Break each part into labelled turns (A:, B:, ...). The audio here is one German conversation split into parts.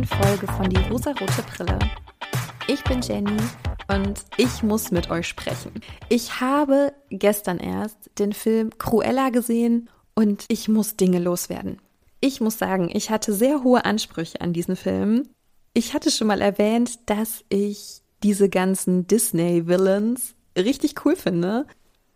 A: neuen Folge von Die rosarote Brille. Ich bin Jenny und ich muss mit euch sprechen. Ich habe gestern erst den Film Cruella gesehen und ich muss Dinge loswerden. Ich muss sagen, ich hatte sehr hohe Ansprüche an diesen Film. Ich hatte schon mal erwähnt, dass ich diese ganzen Disney-Villains richtig cool finde.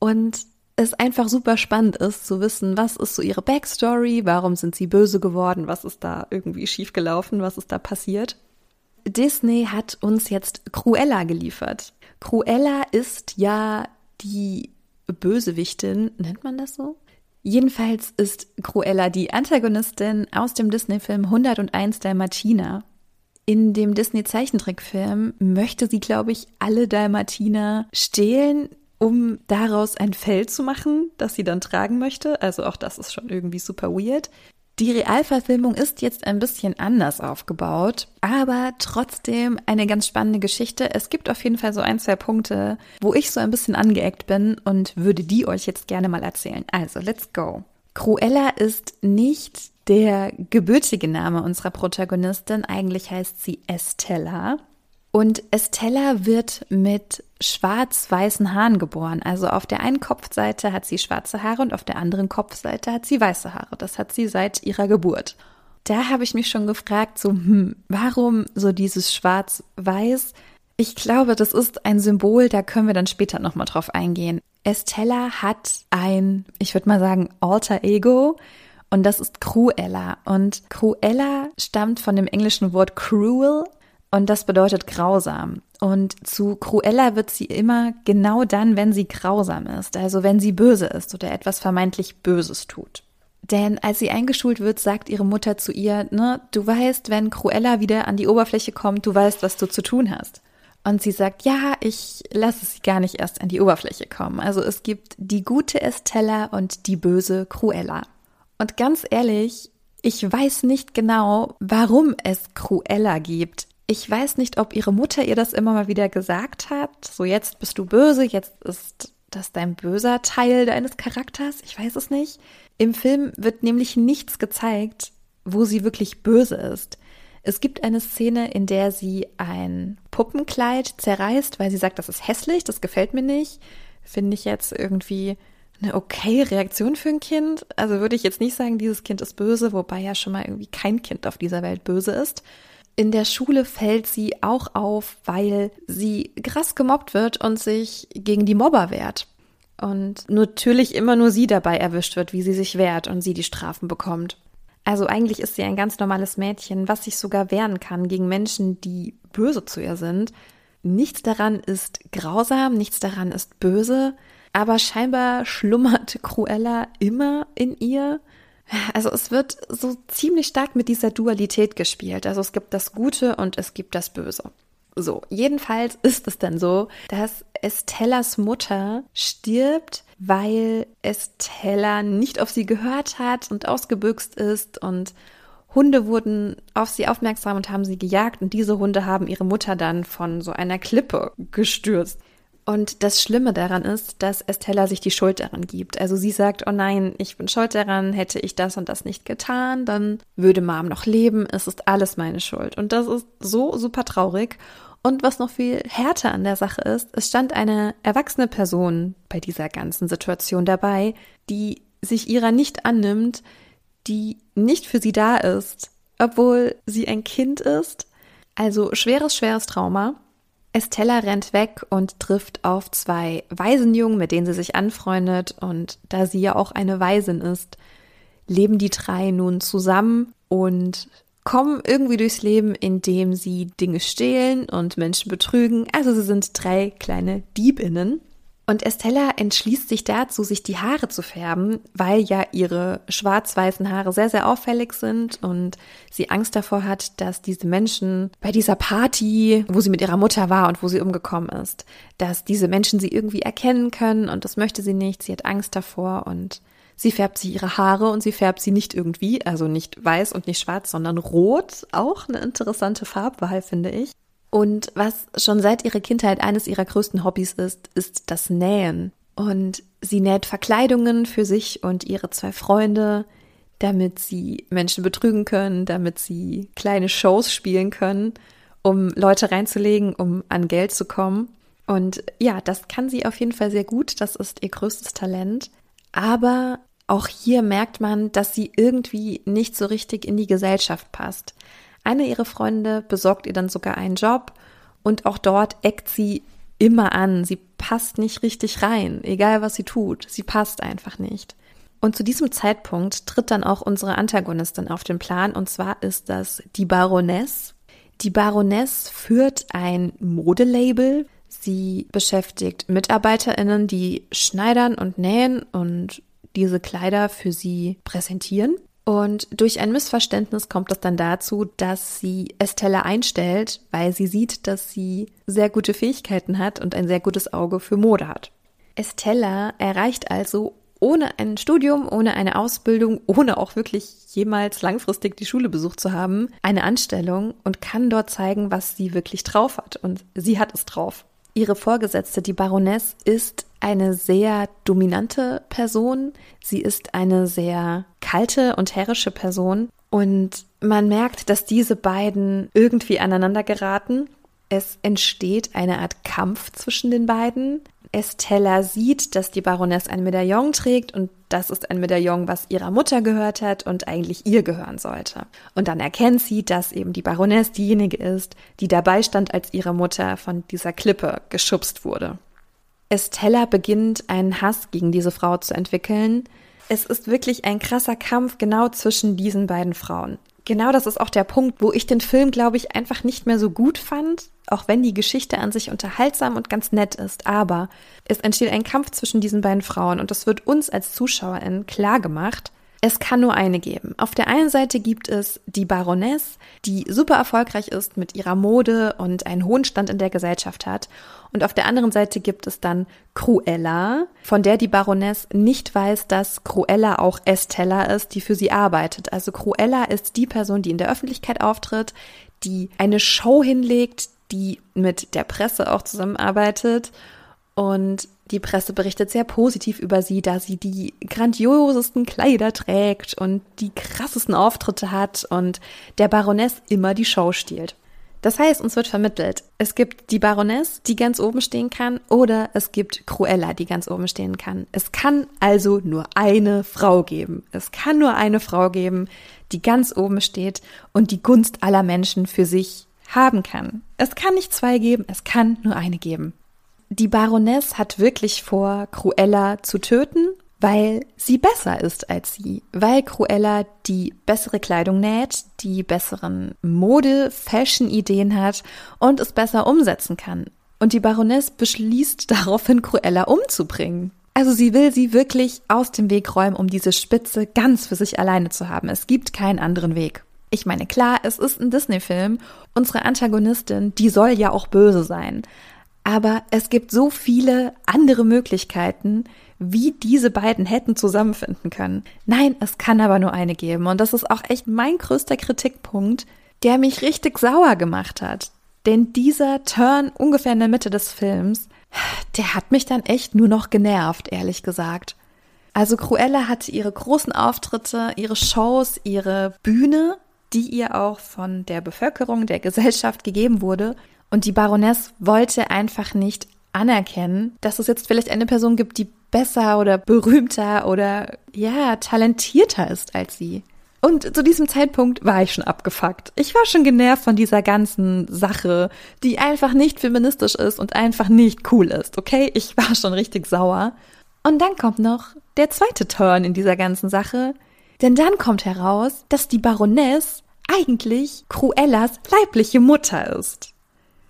A: Und es einfach super spannend ist zu wissen, was ist so ihre Backstory, warum sind sie böse geworden, was ist da irgendwie schiefgelaufen, was ist da passiert. Disney hat uns jetzt Cruella geliefert. Cruella ist ja die Bösewichtin, nennt man das so? Jedenfalls ist Cruella die Antagonistin aus dem Disney-Film 101 Dalmatiner. In dem Disney-Zeichentrickfilm möchte sie, glaube ich, alle Dalmatiner stehlen, um daraus ein Fell zu machen, das sie dann tragen möchte. Also auch das ist schon irgendwie super weird. Die Realverfilmung ist jetzt ein bisschen anders aufgebaut, aber trotzdem eine ganz spannende Geschichte. Es gibt auf jeden Fall so ein, zwei Punkte, wo ich so ein bisschen angeeckt bin und würde die euch jetzt gerne mal erzählen. Also, let's go. Cruella ist nicht der gebürtige Name unserer Protagonistin. Eigentlich heißt sie Estella. Und Estella wird mit schwarz-weißen Haaren geboren. Also auf der einen Kopfseite hat sie schwarze Haare und auf der anderen Kopfseite hat sie weiße Haare. Das hat sie seit ihrer Geburt. Da habe ich mich schon gefragt, so, hm, warum so dieses Schwarz-Weiß? Ich glaube, das ist ein Symbol, da können wir dann später nochmal drauf eingehen. Estella hat ein, ich würde mal sagen, Alter Ego. Und das ist Cruella. Und Cruella stammt von dem englischen Wort cruel, und das bedeutet grausam. Und zu Cruella wird sie immer genau dann, wenn sie grausam ist, also wenn sie böse ist oder etwas vermeintlich Böses tut. Denn als sie eingeschult wird, sagt ihre Mutter zu ihr, ne, du weißt, wenn Cruella wieder an die Oberfläche kommt, du weißt, was du zu tun hast. Und sie sagt, ja, ich lasse sie gar nicht erst an die Oberfläche kommen. Also es gibt die gute Estella und die böse Cruella. Und ganz ehrlich, ich weiß nicht genau, warum es Cruella gibt. Ich weiß nicht, ob ihre Mutter ihr das immer mal wieder gesagt hat. So, jetzt bist du böse, jetzt ist das dein böser Teil deines Charakters. Ich weiß es nicht. Im Film wird nämlich nichts gezeigt, wo sie wirklich böse ist. Es gibt eine Szene, in der sie ein Puppenkleid zerreißt, weil sie sagt, das ist hässlich, das gefällt mir nicht. Finde ich jetzt irgendwie eine okay Reaktion für ein Kind. Also würde ich jetzt nicht sagen, dieses Kind ist böse, wobei ja schon mal irgendwie kein Kind auf dieser Welt böse ist. In der Schule fällt sie auch auf, weil sie krass gemobbt wird und sich gegen die Mobber wehrt. Und natürlich immer nur sie dabei erwischt wird, wie sie sich wehrt und sie die Strafen bekommt. Also eigentlich ist sie ein ganz normales Mädchen, was sich sogar wehren kann gegen Menschen, die böse zu ihr sind. Nichts daran ist grausam, nichts daran ist böse, aber scheinbar schlummert Cruella immer in ihr also es wird so ziemlich stark mit dieser Dualität gespielt. Also es gibt das Gute und es gibt das Böse. So, jedenfalls ist es dann so, dass Estellas Mutter stirbt, weil Estella nicht auf sie gehört hat und ausgebüxt ist und Hunde wurden auf sie aufmerksam und haben sie gejagt und diese Hunde haben ihre Mutter dann von so einer Klippe gestürzt. Und das Schlimme daran ist, dass Estella sich die Schuld daran gibt. Also sie sagt, oh nein, ich bin schuld daran, hätte ich das und das nicht getan, dann würde Mom noch leben, es ist alles meine Schuld. Und das ist so super traurig. Und was noch viel härter an der Sache ist, es stand eine erwachsene Person bei dieser ganzen Situation dabei, die sich ihrer nicht annimmt, die nicht für sie da ist, obwohl sie ein Kind ist. Also schweres, schweres Trauma. Estella rennt weg und trifft auf zwei Waisenjungen, mit denen sie sich anfreundet. Und da sie ja auch eine Waisin ist, leben die drei nun zusammen und kommen irgendwie durchs Leben, indem sie Dinge stehlen und Menschen betrügen. Also sie sind drei kleine Diebinnen. Und Estella entschließt sich dazu, sich die Haare zu färben, weil ja ihre schwarz-weißen Haare sehr, sehr auffällig sind und sie Angst davor hat, dass diese Menschen bei dieser Party, wo sie mit ihrer Mutter war und wo sie umgekommen ist, dass diese Menschen sie irgendwie erkennen können und das möchte sie nicht. Sie hat Angst davor und sie färbt sich ihre Haare und sie färbt sie nicht irgendwie, also nicht weiß und nicht schwarz, sondern rot. Auch eine interessante Farbwahl, finde ich. Und was schon seit ihrer Kindheit eines ihrer größten Hobbys ist, ist das Nähen. Und sie näht Verkleidungen für sich und ihre zwei Freunde, damit sie Menschen betrügen können, damit sie kleine Shows spielen können, um Leute reinzulegen, um an Geld zu kommen. Und ja, das kann sie auf jeden Fall sehr gut. Das ist ihr größtes Talent. Aber auch hier merkt man, dass sie irgendwie nicht so richtig in die Gesellschaft passt. Eine ihrer Freunde besorgt ihr dann sogar einen Job und auch dort eckt sie immer an. Sie passt nicht richtig rein, egal was sie tut. Sie passt einfach nicht. Und zu diesem Zeitpunkt tritt dann auch unsere Antagonistin auf den Plan, und zwar ist das die Baroness. Die Baroness führt ein Modelabel. Sie beschäftigt MitarbeiterInnen, die schneidern und nähen und diese Kleider für sie präsentieren. Und durch ein Missverständnis kommt es dann dazu, dass sie Estella einstellt, weil sie sieht, dass sie sehr gute Fähigkeiten hat und ein sehr gutes Auge für Mode hat. Estella erreicht also ohne ein Studium, ohne eine Ausbildung, ohne auch wirklich jemals langfristig die Schule besucht zu haben, eine Anstellung und kann dort zeigen, was sie wirklich drauf hat. Und sie hat es drauf. Ihre Vorgesetzte, die Baroness, ist eine sehr dominante Person. Sie ist eine sehr kalte und herrische Person. Und man merkt, dass diese beiden irgendwie aneinander geraten. Es entsteht eine Art Kampf zwischen den beiden. Estella sieht, dass die Baroness ein Medaillon trägt und das ist ein Medaillon, was ihrer Mutter gehört hat und eigentlich ihr gehören sollte. Und dann erkennt sie, dass eben die Baroness diejenige ist, die dabei stand, als ihre Mutter von dieser Klippe geschubst wurde. Estella beginnt einen Hass gegen diese Frau zu entwickeln. Es ist wirklich ein krasser Kampf genau zwischen diesen beiden Frauen. Genau das ist auch der Punkt, wo ich den Film, glaube ich, einfach nicht mehr so gut fand, auch wenn die Geschichte an sich unterhaltsam und ganz nett ist. Aber es entsteht ein Kampf zwischen diesen beiden Frauen und es wird uns als ZuschauerInnen klar gemacht, es kann nur eine geben. Auf der einen Seite gibt es die Baroness, die super erfolgreich ist mit ihrer Mode und einen hohen Stand in der Gesellschaft hat. Und auf der anderen Seite gibt es dann Cruella, von der die Baroness nicht weiß, dass Cruella auch Estella ist, die für sie arbeitet. Also Cruella ist die Person, die in der Öffentlichkeit auftritt, die eine Show hinlegt, die mit der Presse auch zusammenarbeitet und die Presse berichtet sehr positiv über sie, da sie die grandiosesten Kleider trägt und die krassesten Auftritte hat und der Baroness immer die Show stiehlt. Das heißt, uns wird vermittelt, es gibt die Baroness, die ganz oben stehen kann, oder es gibt Cruella, die ganz oben stehen kann. Es kann also nur eine Frau geben. Es kann nur eine Frau geben, die ganz oben steht und die Gunst aller Menschen für sich haben kann. Es kann nicht zwei geben, es kann nur eine geben. Die Baroness hat wirklich vor, Cruella zu töten, weil sie besser ist als sie, weil Cruella die bessere Kleidung näht, die besseren Mode-Fashion-Ideen hat und es besser umsetzen kann. Und die Baroness beschließt daraufhin, Cruella umzubringen. Also sie will sie wirklich aus dem Weg räumen, um diese Spitze ganz für sich alleine zu haben. Es gibt keinen anderen Weg. Ich meine, klar, es ist ein Disney-Film. Unsere Antagonistin, die soll ja auch böse sein. Aber es gibt so viele andere Möglichkeiten, wie diese beiden hätten zusammenfinden können. Nein, es kann aber nur eine geben. Und das ist auch echt mein größter Kritikpunkt, der mich richtig sauer gemacht hat. Denn dieser Turn ungefähr in der Mitte des Films, der hat mich dann echt nur noch genervt, ehrlich gesagt. Also Cruella hatte ihre großen Auftritte, ihre Shows, ihre Bühne, die ihr auch von der Bevölkerung, der Gesellschaft gegeben wurde. Und die Baroness wollte einfach nicht anerkennen, dass es jetzt vielleicht eine Person gibt, die besser oder berühmter oder ja, talentierter ist als sie. Und zu diesem Zeitpunkt war ich schon abgefuckt. Ich war schon genervt von dieser ganzen Sache, die einfach nicht feministisch ist und einfach nicht cool ist, okay? Ich war schon richtig sauer. Und dann kommt noch der zweite Turn in dieser ganzen Sache. Denn dann kommt heraus, dass die Baroness eigentlich Cruellas leibliche Mutter ist.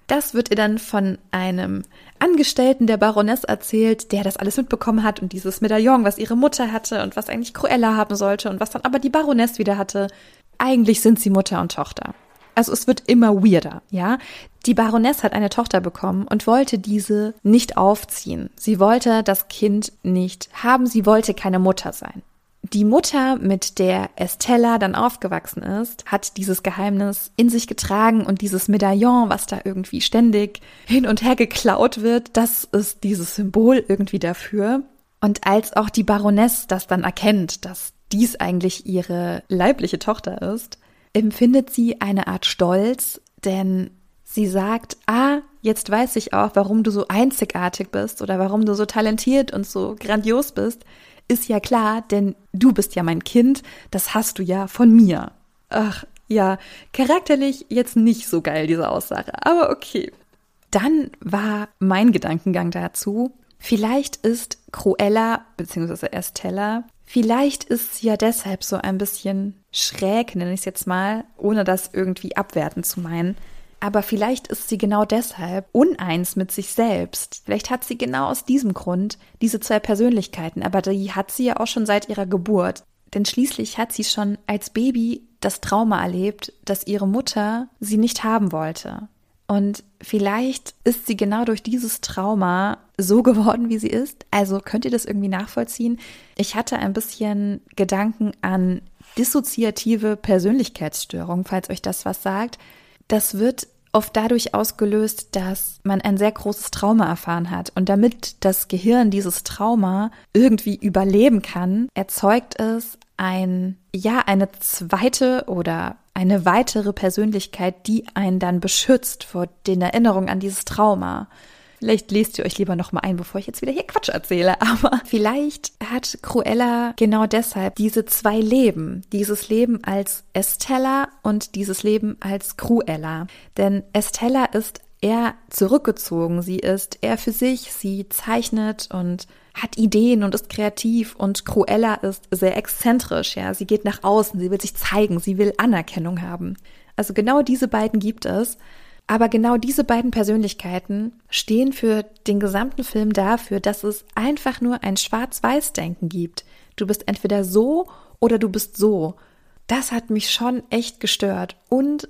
A: Das wird ihr dann von einem Angestellten der Baroness erzählt, der das alles mitbekommen hat und dieses Medaillon, was ihre Mutter hatte und was eigentlich Cruella haben sollte und was dann aber die Baroness wieder hatte. Eigentlich sind sie Mutter und Tochter. Also es wird immer weirder, ja. Die Baroness hat eine Tochter bekommen und wollte diese nicht aufziehen. Sie wollte das Kind nicht haben, sie wollte keine Mutter sein. Die Mutter, mit der Estella dann aufgewachsen ist, hat dieses Geheimnis in sich getragen und dieses Medaillon, was da irgendwie ständig hin und her geklaut wird, das ist dieses Symbol irgendwie dafür. Und als auch die Baroness das dann erkennt, dass dies eigentlich ihre leibliche Tochter ist, empfindet sie eine Art Stolz, denn sie sagt, ah, jetzt weiß ich auch, warum du so einzigartig bist oder warum du so talentiert und so grandios bist. Ist ja klar, denn du bist ja mein Kind, das hast du ja von mir. Ach, ja, charakterlich jetzt nicht so geil, diese Aussage, aber okay. Dann war mein Gedankengang dazu, vielleicht ist Cruella bzw. Estella, vielleicht ist sie ja deshalb so ein bisschen schräg, nenne ich es jetzt mal, ohne das irgendwie abwerten zu meinen. Aber vielleicht ist sie genau deshalb uneins mit sich selbst. Vielleicht hat sie genau aus diesem Grund diese zwei Persönlichkeiten, aber die hat sie ja auch schon seit ihrer Geburt. Denn schließlich hat sie schon als Baby das Trauma erlebt, dass ihre Mutter sie nicht haben wollte. Und vielleicht ist sie genau durch dieses Trauma so geworden, wie sie ist. Also könnt ihr das irgendwie nachvollziehen? Ich hatte ein bisschen Gedanken an dissoziative Persönlichkeitsstörung, falls euch das was sagt. Das wird oft dadurch ausgelöst, dass man ein sehr großes Trauma erfahren hat. Und damit das Gehirn dieses Trauma irgendwie überleben kann, erzeugt es ein, ja, eine zweite oder eine weitere Persönlichkeit, die einen dann beschützt vor den Erinnerungen an dieses Trauma. Vielleicht lest ihr euch lieber noch mal ein, bevor ich jetzt wieder hier Quatsch erzähle. Aber vielleicht hat Cruella genau deshalb diese zwei Leben. Dieses Leben als Estella und dieses Leben als Cruella. Denn Estella ist eher zurückgezogen. Sie ist eher für sich. Sie zeichnet und hat Ideen und ist kreativ und Cruella ist sehr exzentrisch, ja. Sie geht nach außen, sie will sich zeigen, sie will Anerkennung haben. Also genau diese beiden gibt es. Aber genau diese beiden Persönlichkeiten stehen für den gesamten Film dafür, dass es einfach nur ein Schwarz-Weiß-Denken gibt. Du bist entweder so oder du bist so. Das hat mich schon echt gestört. Und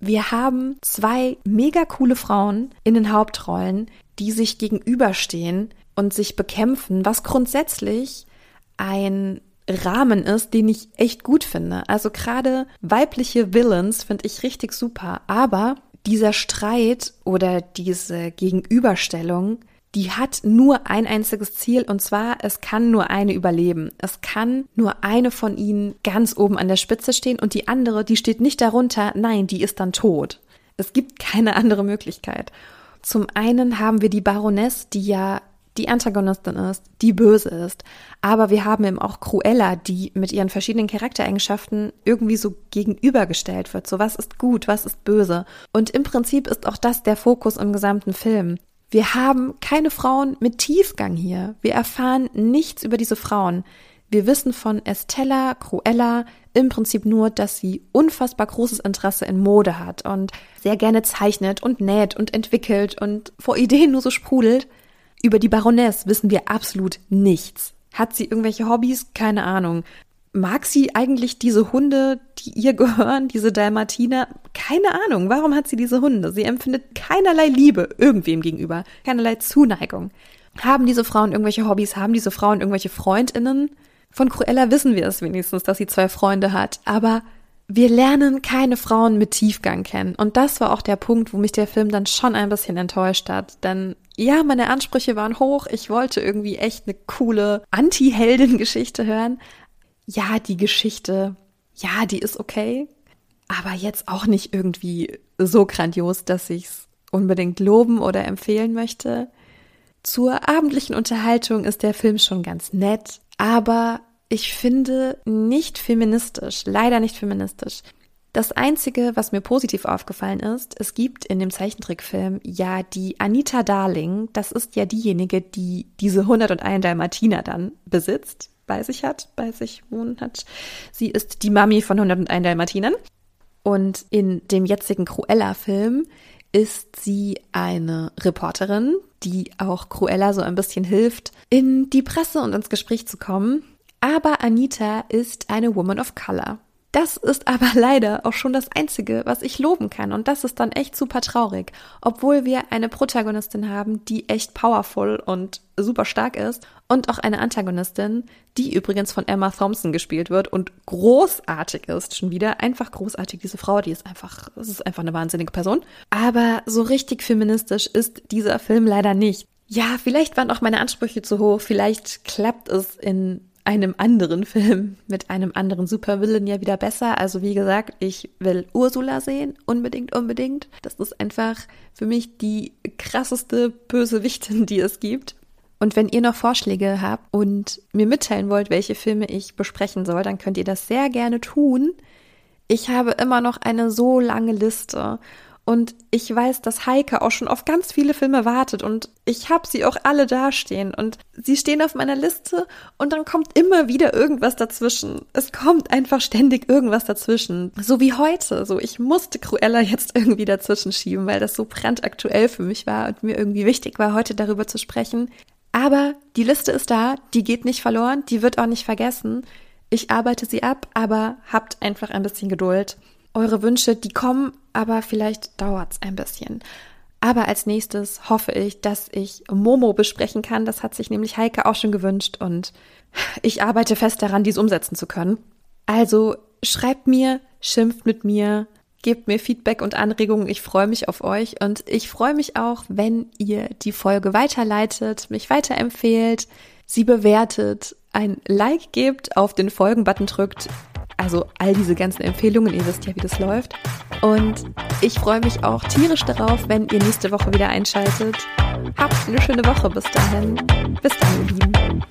A: wir haben zwei mega coole Frauen in den Hauptrollen, die sich gegenüberstehen und sich bekämpfen, was grundsätzlich ein Rahmen ist, den ich echt gut finde. Also gerade weibliche Villains finde ich richtig super, aber dieser Streit oder diese Gegenüberstellung, die hat nur ein einziges Ziel und zwar, es kann nur eine überleben. Es kann nur eine von ihnen ganz oben an der Spitze stehen und die andere, die steht nicht darunter, nein, die ist dann tot. Es gibt keine andere Möglichkeit. Zum einen haben wir die Baroness, die ja die Antagonistin ist, die böse ist. Aber wir haben eben auch Cruella, die mit ihren verschiedenen Charaktereigenschaften irgendwie so gegenübergestellt wird. So was ist gut, was ist böse. Und im Prinzip ist auch das der Fokus im gesamten Film. Wir haben keine Frauen mit Tiefgang hier. Wir erfahren nichts über diese Frauen. Wir wissen von Estella, Cruella im Prinzip nur, dass sie unfassbar großes Interesse in Mode hat und sehr gerne zeichnet und näht und entwickelt und vor Ideen nur so sprudelt. Über die Baroness wissen wir absolut nichts. Hat sie irgendwelche Hobbys? Keine Ahnung. Mag sie eigentlich diese Hunde, die ihr gehören, diese Dalmatiner? Keine Ahnung. Warum hat sie diese Hunde? Sie empfindet keinerlei Liebe irgendwem gegenüber, keinerlei Zuneigung. Haben diese Frauen irgendwelche Hobbys? Haben diese Frauen irgendwelche Freundinnen? Von Cruella wissen wir es wenigstens, dass sie zwei Freunde hat, aber wir lernen keine Frauen mit Tiefgang kennen. Und das war auch der Punkt, wo mich der Film dann schon ein bisschen enttäuscht hat. Denn ja, meine Ansprüche waren hoch. Ich wollte irgendwie echt eine coole Anti-Heldin-Geschichte hören. Ja, die Geschichte, ja, die ist okay. Aber jetzt auch nicht irgendwie so grandios, dass ich es unbedingt loben oder empfehlen möchte. Zur abendlichen Unterhaltung ist der Film schon ganz nett, aber ich finde nicht feministisch, leider nicht feministisch. Das Einzige, was mir positiv aufgefallen ist, es gibt in dem Zeichentrickfilm ja die Anita Darling. Das ist ja diejenige, die diese 101 Dalmatiner dann besitzt, bei sich hat, bei sich wohnen hat. Sie ist die Mami von 101 Dalmatinern. Und in dem jetzigen Cruella-Film ist sie eine Reporterin, die auch Cruella so ein bisschen hilft, in die Presse und ins Gespräch zu kommen. Aber Anita ist eine Woman of Color. Das ist aber leider auch schon das Einzige, was ich loben kann. Und das ist dann echt super traurig. Obwohl wir eine Protagonistin haben, die echt powerful und super stark ist. Und auch eine Antagonistin, die übrigens von Emma Thompson gespielt wird und großartig ist. Schon wieder einfach großartig. Diese Frau, die ist einfach, das ist einfach eine wahnsinnige Person. Aber so richtig feministisch ist dieser Film leider nicht. Ja, vielleicht waren auch meine Ansprüche zu hoch. Vielleicht klappt es in einem anderen Film, mit einem anderen Supervillain ja wieder besser. Also wie gesagt, ich will Ursula sehen, unbedingt, unbedingt. Das ist einfach für mich die krasseste Bösewichtin, die es gibt. Und wenn ihr noch Vorschläge habt und mir mitteilen wollt, welche Filme ich besprechen soll, dann könnt ihr das sehr gerne tun. Ich habe immer noch eine so lange Liste und ich weiß, dass Heike auch schon auf ganz viele Filme wartet und ich habe sie auch alle dastehen und sie stehen auf meiner Liste und dann kommt immer wieder irgendwas dazwischen. Es kommt einfach ständig irgendwas dazwischen. So wie heute. So, ich musste Cruella jetzt irgendwie dazwischen schieben, weil das so brandaktuell für mich war und mir irgendwie wichtig war, heute darüber zu sprechen. Aber die Liste ist da, die geht nicht verloren, die wird auch nicht vergessen. Ich arbeite sie ab, aber habt einfach ein bisschen Geduld eure Wünsche, die kommen, aber vielleicht dauert es ein bisschen. Aber als nächstes hoffe ich, dass ich Momo besprechen kann. Das hat sich nämlich Heike auch schon gewünscht und ich arbeite fest daran, dies umsetzen zu können. Also schreibt mir, schimpft mit mir, gebt mir Feedback und Anregungen. Ich freue mich auf euch und ich freue mich auch, wenn ihr die Folge weiterleitet, mich weiterempfehlt, sie bewertet, ein Like gebt, auf den Folgen-Button drückt. Also all diese ganzen Empfehlungen, ihr wisst ja, wie das läuft. Und ich freue mich auch tierisch darauf, wenn ihr nächste Woche wieder einschaltet. Habt eine schöne Woche bis dahin. Bis dann, ihr Lieben.